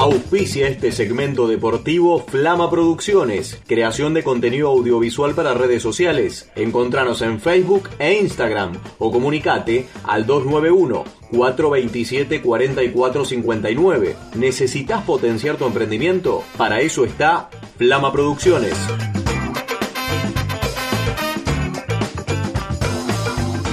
Auspicia este segmento deportivo Flama Producciones, creación de contenido audiovisual para redes sociales. Encontranos en Facebook e Instagram o comunicate al 291 427 4459. ¿Necesitas potenciar tu emprendimiento? Para eso está Flama Producciones.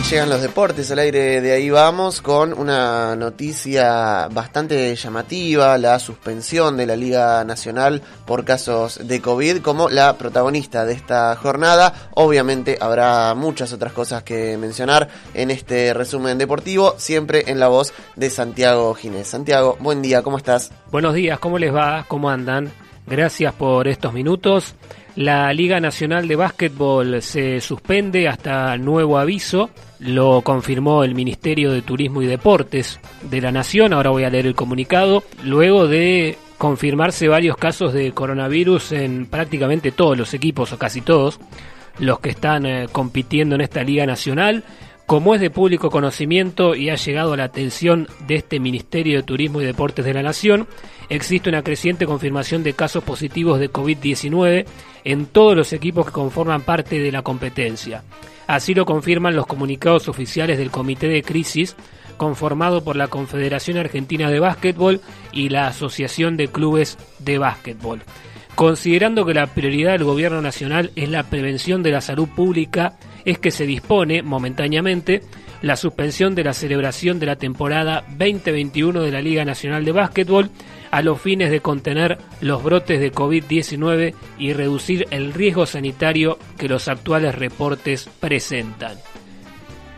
Llegan los deportes al aire de ahí vamos con una noticia bastante llamativa, la suspensión de la Liga Nacional por casos de COVID como la protagonista de esta jornada. Obviamente habrá muchas otras cosas que mencionar en este resumen deportivo, siempre en la voz de Santiago Ginés. Santiago, buen día, ¿cómo estás? Buenos días, ¿cómo les va? ¿Cómo andan? Gracias por estos minutos. La Liga Nacional de Básquetbol se suspende hasta nuevo aviso. Lo confirmó el Ministerio de Turismo y Deportes de la Nación. Ahora voy a leer el comunicado. Luego de confirmarse varios casos de coronavirus en prácticamente todos los equipos, o casi todos, los que están eh, compitiendo en esta Liga Nacional. Como es de público conocimiento y ha llegado a la atención de este Ministerio de Turismo y Deportes de la Nación, existe una creciente confirmación de casos positivos de COVID-19 en todos los equipos que conforman parte de la competencia. Así lo confirman los comunicados oficiales del Comité de Crisis, conformado por la Confederación Argentina de Básquetbol y la Asociación de Clubes de Básquetbol. Considerando que la prioridad del Gobierno Nacional es la prevención de la salud pública, es que se dispone momentáneamente la suspensión de la celebración de la temporada 2021 de la Liga Nacional de Básquetbol a los fines de contener los brotes de COVID-19 y reducir el riesgo sanitario que los actuales reportes presentan.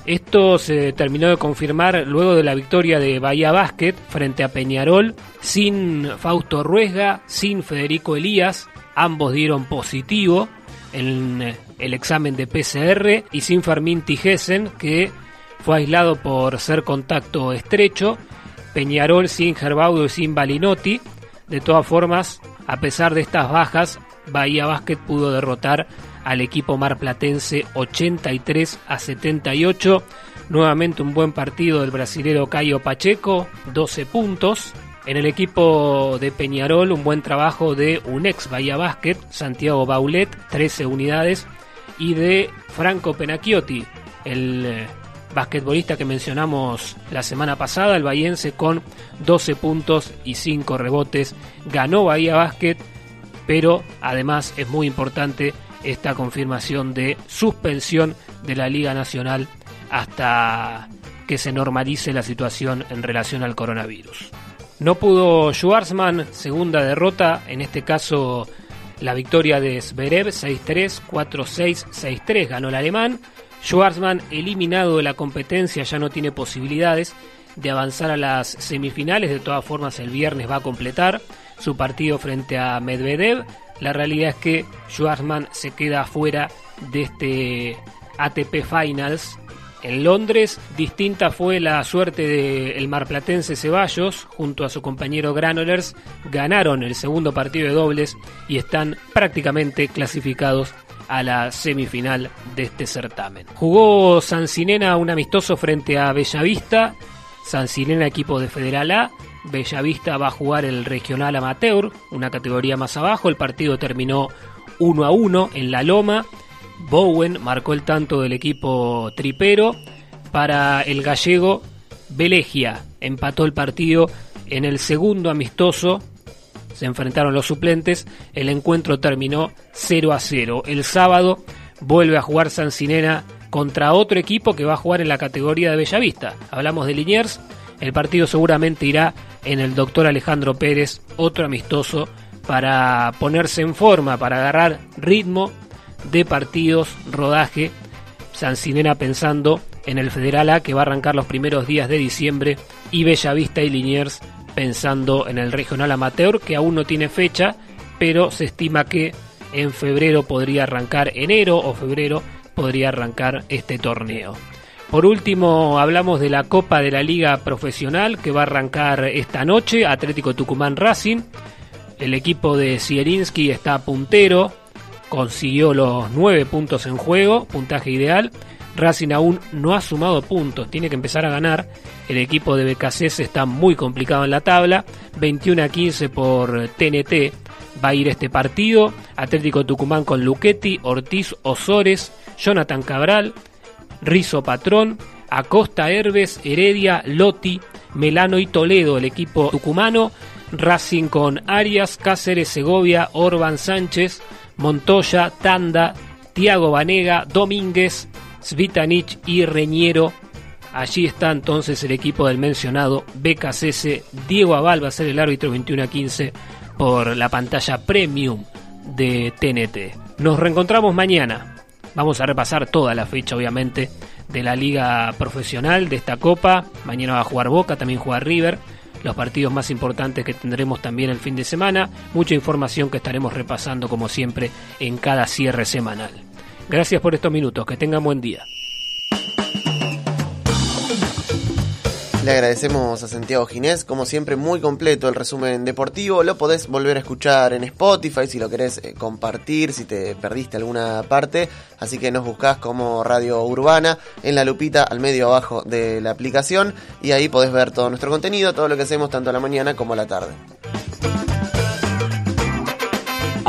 Esto se terminó de confirmar luego de la victoria de Bahía Basket frente a Peñarol, sin Fausto Ruesga, sin Federico Elías, ambos dieron positivo en el examen de PCR y sin Fermín Tijesen, que fue aislado por ser contacto estrecho, Peñarol sin Gerbaudo y sin Balinotti. De todas formas, a pesar de estas bajas, Bahía Basket pudo derrotar al equipo marplatense 83 a 78. Nuevamente un buen partido del brasilero Caio Pacheco, 12 puntos. En el equipo de Peñarol, un buen trabajo de un ex Bahía Basket, Santiago Baulet, 13 unidades, y de Franco Penacchiotti, el eh, basquetbolista que mencionamos la semana pasada, el bahiense con 12 puntos y 5 rebotes. Ganó Bahía Basket, pero además es muy importante esta confirmación de suspensión de la Liga Nacional hasta que se normalice la situación en relación al coronavirus. No pudo Schwarzman, segunda derrota, en este caso la victoria de Zverev 6-3, 4-6, 6-3 ganó el alemán. Schwarzman eliminado de la competencia ya no tiene posibilidades de avanzar a las semifinales, de todas formas el viernes va a completar su partido frente a Medvedev la realidad es que Schwarzman se queda fuera de este ATP Finals. En Londres, distinta fue la suerte del marplatense Ceballos, junto a su compañero Granolers, ganaron el segundo partido de dobles y están prácticamente clasificados a la semifinal de este certamen. Jugó Sancinena un amistoso frente a Bellavista, Sancinena equipo de Federal A, Bellavista va a jugar el regional amateur, una categoría más abajo. El partido terminó 1 a 1 en la Loma. Bowen marcó el tanto del equipo tripero. Para el gallego, Belegia empató el partido en el segundo amistoso. Se enfrentaron los suplentes. El encuentro terminó 0 a 0. El sábado vuelve a jugar Sancinena contra otro equipo que va a jugar en la categoría de Bellavista. Hablamos de Liniers. El partido seguramente irá en el doctor Alejandro Pérez, otro amistoso para ponerse en forma, para agarrar ritmo de partidos, rodaje. Sancinena pensando en el Federal A que va a arrancar los primeros días de diciembre y Bellavista y Liniers pensando en el Regional Amateur que aún no tiene fecha, pero se estima que en febrero podría arrancar, enero o febrero podría arrancar este torneo. Por último, hablamos de la Copa de la Liga Profesional que va a arrancar esta noche, Atlético Tucumán Racing. El equipo de Sierinski está puntero, consiguió los nueve puntos en juego, puntaje ideal. Racing aún no ha sumado puntos, tiene que empezar a ganar. El equipo de BKC está muy complicado en la tabla. 21 a 15 por TNT va a ir este partido. Atlético Tucumán con Luchetti, Ortiz, Osores, Jonathan Cabral, Rizo Patrón, Acosta Herbes, Heredia, Lotti, Melano y Toledo, el equipo tucumano. Racing con Arias, Cáceres, Segovia, Orban Sánchez, Montoya, Tanda, Tiago Vanega, Domínguez, Svitanich y Reñero. Allí está entonces el equipo del mencionado BKCS. Diego Aval va a ser el árbitro 21 a 15 por la pantalla premium de TNT. Nos reencontramos mañana. Vamos a repasar toda la fecha, obviamente, de la liga profesional de esta copa. Mañana va a jugar Boca, también juega River. Los partidos más importantes que tendremos también el fin de semana. Mucha información que estaremos repasando como siempre en cada cierre semanal. Gracias por estos minutos, que tengan buen día. Le agradecemos a Santiago Ginés, como siempre muy completo el resumen deportivo. Lo podés volver a escuchar en Spotify si lo querés eh, compartir, si te perdiste alguna parte. Así que nos buscás como Radio Urbana en la lupita al medio abajo de la aplicación y ahí podés ver todo nuestro contenido, todo lo que hacemos tanto a la mañana como a la tarde.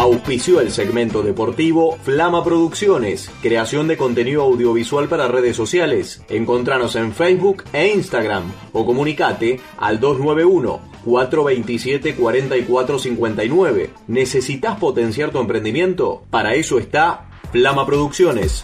Auspició el segmento deportivo Flama Producciones, creación de contenido audiovisual para redes sociales. Encontranos en Facebook e Instagram o comunicate al 291 427 4459. ¿Necesitas potenciar tu emprendimiento? Para eso está Flama Producciones.